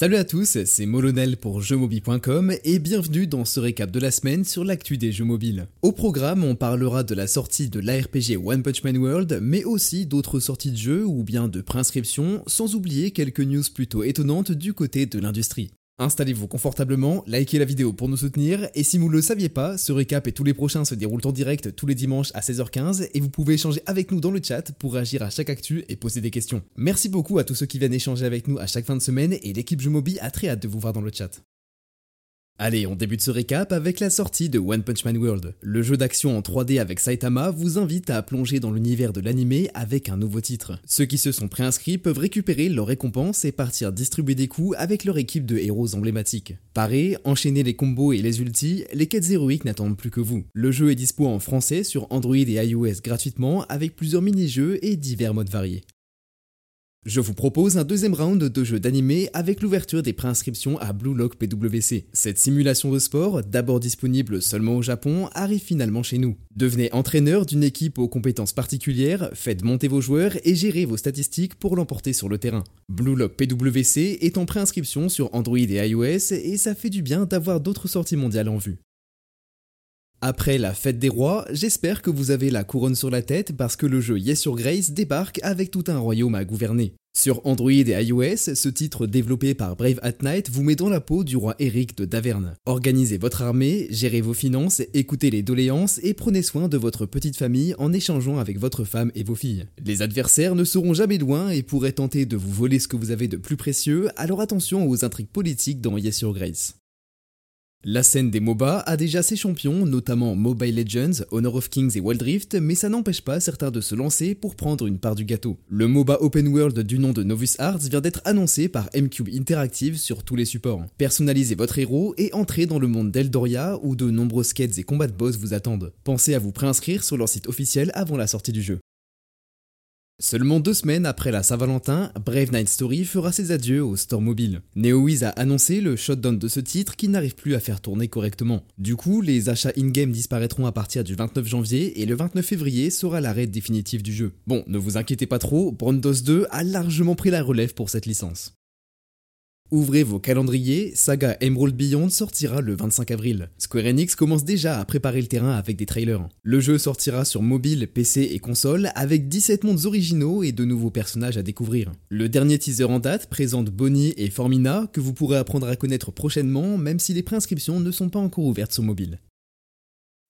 Salut à tous, c'est Molonel pour jeuxmobile.com et bienvenue dans ce récap de la semaine sur l'actu des jeux mobiles. Au programme, on parlera de la sortie de l'ARPG One Punch Man World, mais aussi d'autres sorties de jeux ou bien de préinscriptions, sans oublier quelques news plutôt étonnantes du côté de l'industrie. Installez-vous confortablement, likez la vidéo pour nous soutenir, et si vous ne le saviez pas, ce récap et tous les prochains se déroulent en direct tous les dimanches à 16h15, et vous pouvez échanger avec nous dans le chat pour réagir à chaque actu et poser des questions. Merci beaucoup à tous ceux qui viennent échanger avec nous à chaque fin de semaine, et l'équipe Jumobi a très hâte de vous voir dans le chat. Allez, on débute ce récap avec la sortie de One Punch Man World. Le jeu d'action en 3D avec Saitama vous invite à plonger dans l'univers de l'anime avec un nouveau titre. Ceux qui se sont préinscrits peuvent récupérer leurs récompenses et partir distribuer des coups avec leur équipe de héros emblématiques. Parez, enchaînez les combos et les ultis, les quêtes héroïques n'attendent plus que vous. Le jeu est dispo en français sur Android et iOS gratuitement avec plusieurs mini-jeux et divers modes variés. Je vous propose un deuxième round de jeu d'animé avec l'ouverture des préinscriptions à Blue Lock PWC. Cette simulation de sport, d'abord disponible seulement au Japon, arrive finalement chez nous. Devenez entraîneur d'une équipe aux compétences particulières, faites monter vos joueurs et gérez vos statistiques pour l'emporter sur le terrain. Blue Lock PWC est en préinscription sur Android et iOS et ça fait du bien d'avoir d'autres sorties mondiales en vue. Après la fête des rois, j'espère que vous avez la couronne sur la tête parce que le jeu Yes Your Grace débarque avec tout un royaume à gouverner. Sur Android et iOS, ce titre développé par Brave at Night vous met dans la peau du roi Eric de Daverne. Organisez votre armée, gérez vos finances, écoutez les doléances et prenez soin de votre petite famille en échangeant avec votre femme et vos filles. Les adversaires ne seront jamais loin et pourraient tenter de vous voler ce que vous avez de plus précieux, alors attention aux intrigues politiques dans Yes Your Grace. La scène des MOBA a déjà ses champions, notamment Mobile Legends, Honor of Kings et Wild Rift, mais ça n'empêche pas certains de se lancer pour prendre une part du gâteau. Le MOBA Open World du nom de Novus Arts vient d'être annoncé par M-Cube Interactive sur tous les supports. Personnalisez votre héros et entrez dans le monde d'Eldoria où de nombreuses quêtes et combats de boss vous attendent. Pensez à vous préinscrire sur leur site officiel avant la sortie du jeu. Seulement deux semaines après la Saint-Valentin, Brave Night Story fera ses adieux au store mobile. NeoWiz a annoncé le shutdown de ce titre qui n'arrive plus à faire tourner correctement. Du coup, les achats in-game disparaîtront à partir du 29 janvier et le 29 février sera l'arrêt définitif du jeu. Bon, ne vous inquiétez pas trop, Brondos 2 a largement pris la relève pour cette licence. Ouvrez vos calendriers, Saga Emerald Beyond sortira le 25 avril. Square Enix commence déjà à préparer le terrain avec des trailers. Le jeu sortira sur mobile, PC et console avec 17 mondes originaux et de nouveaux personnages à découvrir. Le dernier teaser en date présente Bonnie et Formina que vous pourrez apprendre à connaître prochainement même si les préinscriptions ne sont pas encore ouvertes sur mobile.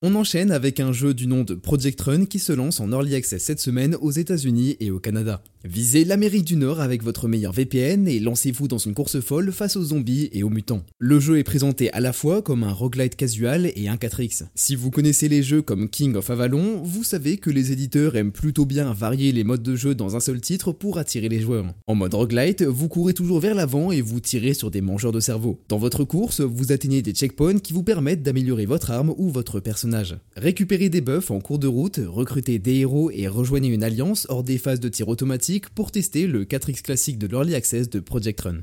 On enchaîne avec un jeu du nom de Project Run qui se lance en Early Access cette semaine aux États-Unis et au Canada. Visez l'Amérique du Nord avec votre meilleur VPN et lancez-vous dans une course folle face aux zombies et aux mutants. Le jeu est présenté à la fois comme un roguelite casual et un 4X. Si vous connaissez les jeux comme King of Avalon, vous savez que les éditeurs aiment plutôt bien varier les modes de jeu dans un seul titre pour attirer les joueurs. En mode roguelite, vous courez toujours vers l'avant et vous tirez sur des mangeurs de cerveau. Dans votre course, vous atteignez des checkpoints qui vous permettent d'améliorer votre arme ou votre personnage. Récupérez des buffs en cours de route, recrutez des héros et rejoignez une alliance hors des phases de tir automatique pour tester le 4X classique de l'Early Access de Project Run.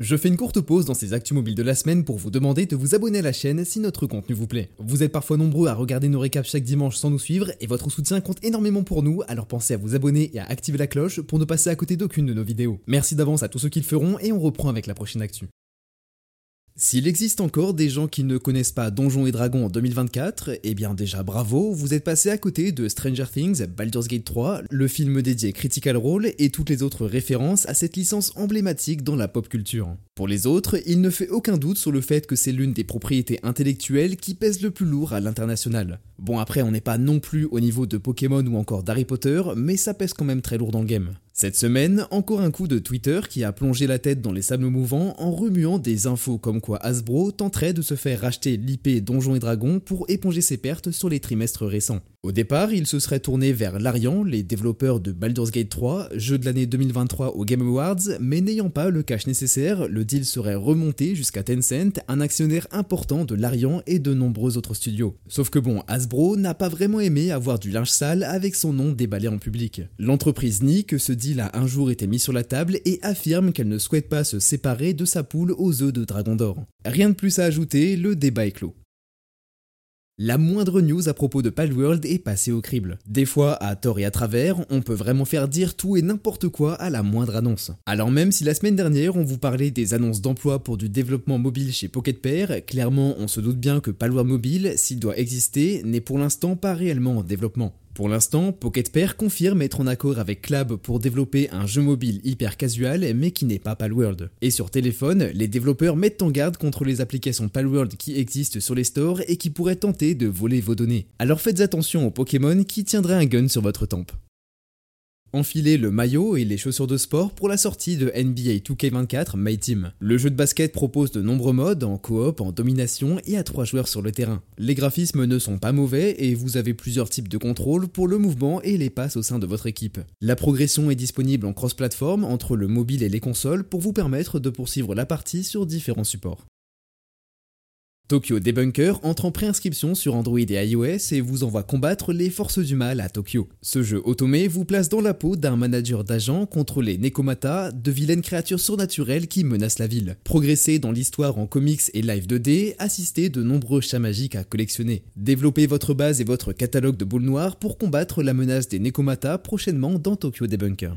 Je fais une courte pause dans ces actus mobiles de la semaine pour vous demander de vous abonner à la chaîne si notre contenu vous plaît. Vous êtes parfois nombreux à regarder nos récaps chaque dimanche sans nous suivre et votre soutien compte énormément pour nous, alors pensez à vous abonner et à activer la cloche pour ne passer à côté d'aucune de nos vidéos. Merci d'avance à tous ceux qui le feront et on reprend avec la prochaine actu. S'il existe encore des gens qui ne connaissent pas Donjons et Dragons en 2024, eh bien déjà bravo, vous êtes passé à côté de Stranger Things, Baldur's Gate 3, le film dédié Critical Role et toutes les autres références à cette licence emblématique dans la pop culture. Pour les autres, il ne fait aucun doute sur le fait que c'est l'une des propriétés intellectuelles qui pèse le plus lourd à l'international. Bon après on n'est pas non plus au niveau de Pokémon ou encore d'Harry Potter, mais ça pèse quand même très lourd dans le game. Cette semaine, encore un coup de Twitter qui a plongé la tête dans les sables mouvants en remuant des infos comme quoi Hasbro tenterait de se faire racheter l'IP Donjons et Dragons pour éponger ses pertes sur les trimestres récents. Au départ, il se serait tourné vers Larian, les développeurs de Baldur's Gate 3, jeu de l'année 2023 au Game Awards, mais n'ayant pas le cash nécessaire, le deal serait remonté jusqu'à Tencent, un actionnaire important de Larian et de nombreux autres studios. Sauf que bon, Hasbro n'a pas vraiment aimé avoir du linge sale avec son nom déballé en public. L'entreprise nie que ce a un jour été mis sur la table et affirme qu'elle ne souhaite pas se séparer de sa poule aux œufs de dragon d'or. Rien de plus à ajouter, le débat est clos. La moindre news à propos de Palworld est passée au crible. Des fois, à tort et à travers, on peut vraiment faire dire tout et n'importe quoi à la moindre annonce. Alors même si la semaine dernière on vous parlait des annonces d'emploi pour du développement mobile chez Pocket Pair, clairement on se doute bien que Palworld Mobile, s'il doit exister, n'est pour l'instant pas réellement en développement. Pour l'instant, Pocket Pair confirme être en accord avec Clab pour développer un jeu mobile hyper casual mais qui n'est pas Palworld. Et sur téléphone, les développeurs mettent en garde contre les applications Palworld qui existent sur les stores et qui pourraient tenter de voler vos données. Alors faites attention aux Pokémon qui tiendraient un gun sur votre tempe. Enfilez le maillot et les chaussures de sport pour la sortie de NBA 2K24 My Team. Le jeu de basket propose de nombreux modes en coop, en domination et à 3 joueurs sur le terrain. Les graphismes ne sont pas mauvais et vous avez plusieurs types de contrôle pour le mouvement et les passes au sein de votre équipe. La progression est disponible en cross-platform entre le mobile et les consoles pour vous permettre de poursuivre la partie sur différents supports. Tokyo Debunker entre en préinscription sur Android et iOS et vous envoie combattre les forces du mal à Tokyo. Ce jeu automé vous place dans la peau d'un manager d'agents contre les Nekomata, de vilaines créatures surnaturelles qui menacent la ville. Progressez dans l'histoire en comics et live 2D, assistez de nombreux chats magiques à collectionner. Développez votre base et votre catalogue de boules noires pour combattre la menace des Nekomata prochainement dans Tokyo Debunker.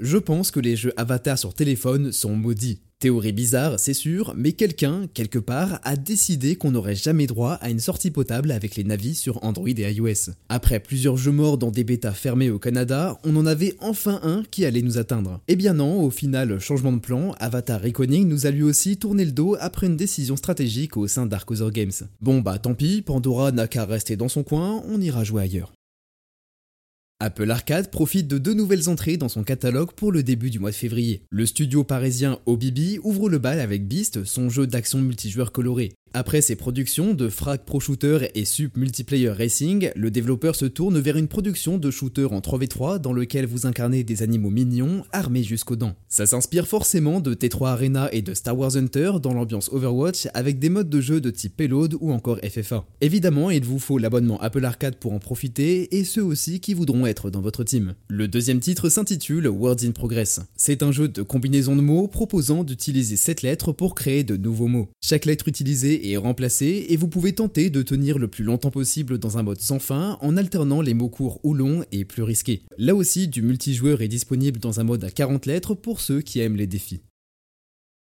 Je pense que les jeux Avatar sur téléphone sont maudits. Théorie bizarre, c'est sûr, mais quelqu'un, quelque part, a décidé qu'on n'aurait jamais droit à une sortie potable avec les navis sur Android et iOS. Après plusieurs jeux morts dans des bêtas fermés au Canada, on en avait enfin un qui allait nous atteindre. Eh bien non, au final, changement de plan, Avatar Reckoning nous a lui aussi tourné le dos après une décision stratégique au sein d'Arcosaur Games. Bon bah tant pis, Pandora n'a qu'à rester dans son coin, on ira jouer ailleurs. Apple Arcade profite de deux nouvelles entrées dans son catalogue pour le début du mois de février. Le studio parisien OBB ouvre le bal avec Beast, son jeu d'action multijoueur coloré. Après ses productions de Frag Pro Shooter et Sup Multiplayer Racing, le développeur se tourne vers une production de shooter en 3v3 dans lequel vous incarnez des animaux mignons armés jusqu'aux dents. Ça s'inspire forcément de T3 Arena et de Star Wars Hunter dans l'ambiance Overwatch avec des modes de jeu de type Payload ou encore FFA. Évidemment, il vous faut l'abonnement Apple Arcade pour en profiter et ceux aussi qui voudront être dans votre team. Le deuxième titre s'intitule Words in Progress. C'est un jeu de combinaison de mots proposant d'utiliser 7 lettres pour créer de nouveaux mots. Chaque lettre utilisée est remplacé et vous pouvez tenter de tenir le plus longtemps possible dans un mode sans fin en alternant les mots courts ou longs et plus risqués. Là aussi, du multijoueur est disponible dans un mode à 40 lettres pour ceux qui aiment les défis.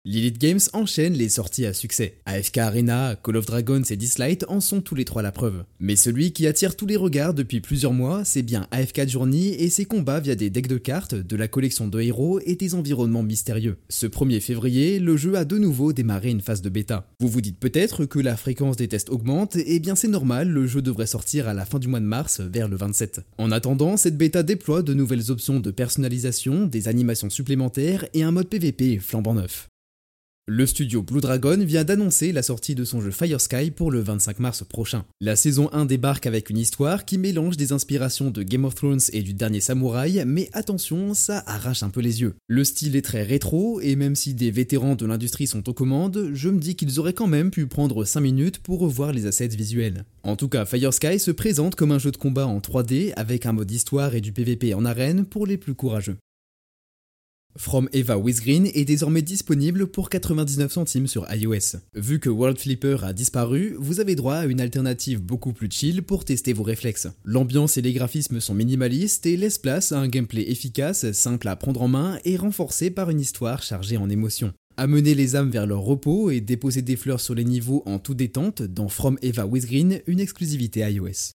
Lilith Games enchaîne les sorties à succès. AFK Arena, Call of Dragons et Dislight en sont tous les trois la preuve. Mais celui qui attire tous les regards depuis plusieurs mois, c'est bien AFK Journey et ses combats via des decks de cartes, de la collection de héros et des environnements mystérieux. Ce 1er février, le jeu a de nouveau démarré une phase de bêta. Vous vous dites peut-être que la fréquence des tests augmente, et bien c'est normal, le jeu devrait sortir à la fin du mois de mars, vers le 27. En attendant, cette bêta déploie de nouvelles options de personnalisation, des animations supplémentaires et un mode PVP flambant neuf. Le studio Blue Dragon vient d'annoncer la sortie de son jeu Fire Sky pour le 25 mars prochain. La saison 1 débarque avec une histoire qui mélange des inspirations de Game of Thrones et du dernier samouraï, mais attention, ça arrache un peu les yeux. Le style est très rétro, et même si des vétérans de l'industrie sont aux commandes, je me dis qu'ils auraient quand même pu prendre 5 minutes pour revoir les assets visuels. En tout cas, Fire Sky se présente comme un jeu de combat en 3D avec un mode histoire et du PVP en arène pour les plus courageux. From Eva with Green est désormais disponible pour 99 centimes sur iOS. Vu que World Flipper a disparu, vous avez droit à une alternative beaucoup plus chill pour tester vos réflexes. L'ambiance et les graphismes sont minimalistes et laissent place à un gameplay efficace, simple à prendre en main et renforcé par une histoire chargée en émotions. Amener les âmes vers leur repos et déposer des fleurs sur les niveaux en toute détente dans From Eva with Green, une exclusivité iOS.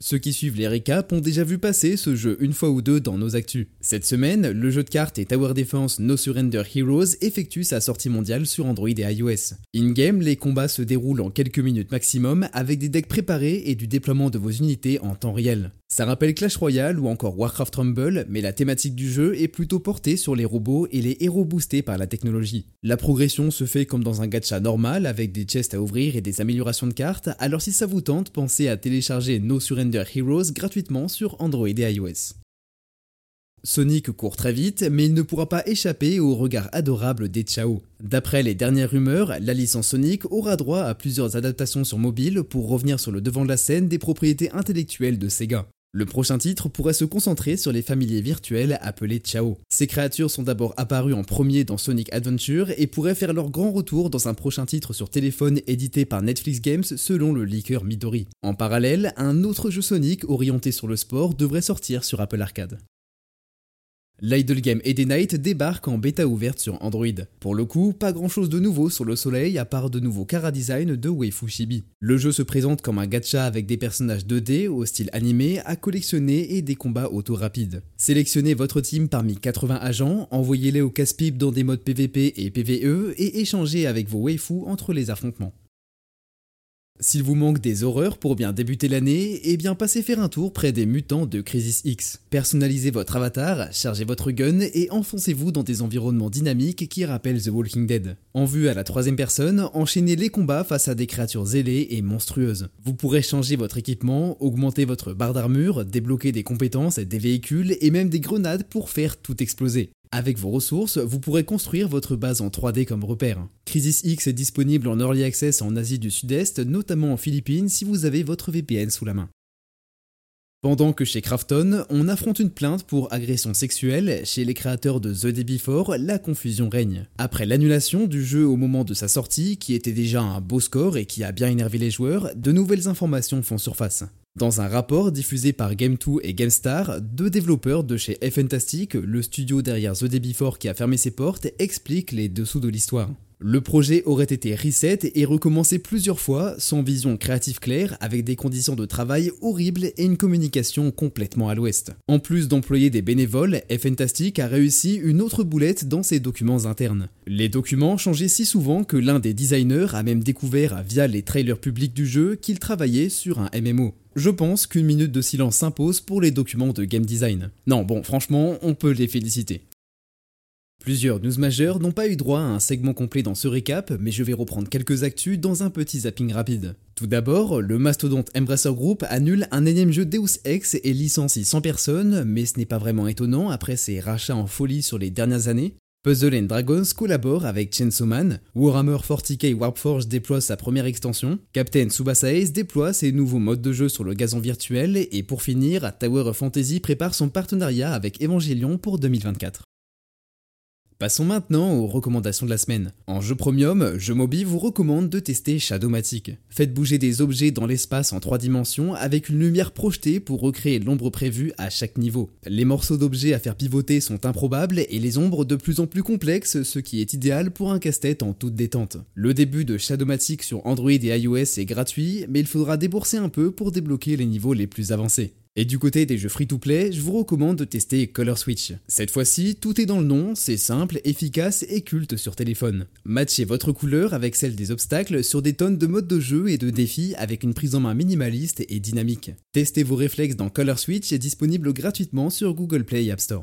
Ceux qui suivent les récaps ont déjà vu passer ce jeu une fois ou deux dans nos actus. Cette semaine, le jeu de cartes et Tower Defense No Surrender Heroes effectue sa sortie mondiale sur Android et iOS. In-game, les combats se déroulent en quelques minutes maximum avec des decks préparés et du déploiement de vos unités en temps réel. Ça rappelle Clash Royale ou encore Warcraft Rumble, mais la thématique du jeu est plutôt portée sur les robots et les héros boostés par la technologie. La progression se fait comme dans un gacha normal avec des chests à ouvrir et des améliorations de cartes, alors si ça vous tente, pensez à télécharger No Surrender Heroes gratuitement sur Android et iOS. Sonic court très vite, mais il ne pourra pas échapper au regard adorable des Chao. D'après les dernières rumeurs, la licence Sonic aura droit à plusieurs adaptations sur mobile pour revenir sur le devant de la scène des propriétés intellectuelles de Sega. Le prochain titre pourrait se concentrer sur les familiers virtuels appelés Chao. Ces créatures sont d'abord apparues en premier dans Sonic Adventure et pourraient faire leur grand retour dans un prochain titre sur téléphone édité par Netflix Games selon le leaker Midori. En parallèle, un autre jeu Sonic orienté sur le sport devrait sortir sur Apple Arcade. L'Idle Game Day Night débarque en bêta ouverte sur Android. Pour le coup, pas grand chose de nouveau sur le soleil à part de nouveaux cara design de Waifu Shibi. Le jeu se présente comme un gacha avec des personnages 2D au style animé à collectionner et des combats auto rapides. Sélectionnez votre team parmi 80 agents, envoyez-les au casse-pipe dans des modes PVP et PVE et échangez avec vos waifus entre les affrontements. S'il vous manque des horreurs pour bien débuter l'année, eh bien passez faire un tour près des mutants de Crisis X. Personnalisez votre avatar, chargez votre gun et enfoncez-vous dans des environnements dynamiques qui rappellent The Walking Dead. En vue à la troisième personne, enchaînez les combats face à des créatures zélées et monstrueuses. Vous pourrez changer votre équipement, augmenter votre barre d'armure, débloquer des compétences, des véhicules et même des grenades pour faire tout exploser. Avec vos ressources, vous pourrez construire votre base en 3D comme repère. Crisis X est disponible en Early Access en Asie du Sud-Est, notamment en Philippines si vous avez votre VPN sous la main. Pendant que chez Krafton, on affronte une plainte pour agression sexuelle, chez les créateurs de The Day Before, la confusion règne. Après l'annulation du jeu au moment de sa sortie, qui était déjà un beau score et qui a bien énervé les joueurs, de nouvelles informations font surface. Dans un rapport diffusé par Game2 et GameStar, deux développeurs de chez Fantastic, le studio derrière The Day Before qui a fermé ses portes, expliquent les dessous de l'histoire. Le projet aurait été reset et recommencé plusieurs fois, sans vision créative claire, avec des conditions de travail horribles et une communication complètement à l'ouest. En plus d'employer des bénévoles, Fantastic a réussi une autre boulette dans ses documents internes. Les documents changeaient si souvent que l'un des designers a même découvert via les trailers publics du jeu qu'il travaillait sur un MMO. Je pense qu'une minute de silence s'impose pour les documents de game design. Non, bon, franchement, on peut les féliciter. Plusieurs news majeures n'ont pas eu droit à un segment complet dans ce récap, mais je vais reprendre quelques actus dans un petit zapping rapide. Tout d'abord, le mastodonte Embracer Group annule un énième jeu Deus Ex et licencie 100 personnes, mais ce n'est pas vraiment étonnant après ses rachats en folie sur les dernières années. Puzzle Dragons collabore avec Chainsaw Man, Warhammer 40k Warpforge déploie sa première extension, Captain Tsubasa Ace déploie ses nouveaux modes de jeu sur le gazon virtuel, et pour finir, Tower of Fantasy prépare son partenariat avec Evangelion pour 2024. Passons maintenant aux recommandations de la semaine. En jeu premium, Mobi vous recommande de tester Shadowmatic. Faites bouger des objets dans l'espace en 3 dimensions avec une lumière projetée pour recréer l'ombre prévue à chaque niveau. Les morceaux d'objets à faire pivoter sont improbables et les ombres de plus en plus complexes, ce qui est idéal pour un casse-tête en toute détente. Le début de Shadowmatic sur Android et iOS est gratuit, mais il faudra débourser un peu pour débloquer les niveaux les plus avancés. Et du côté des jeux free-to-play, je vous recommande de tester Color Switch. Cette fois-ci, tout est dans le nom, c'est simple, efficace et culte sur téléphone. Matchez votre couleur avec celle des obstacles sur des tonnes de modes de jeu et de défis avec une prise en main minimaliste et dynamique. Testez vos réflexes dans Color Switch est disponible gratuitement sur Google Play App Store.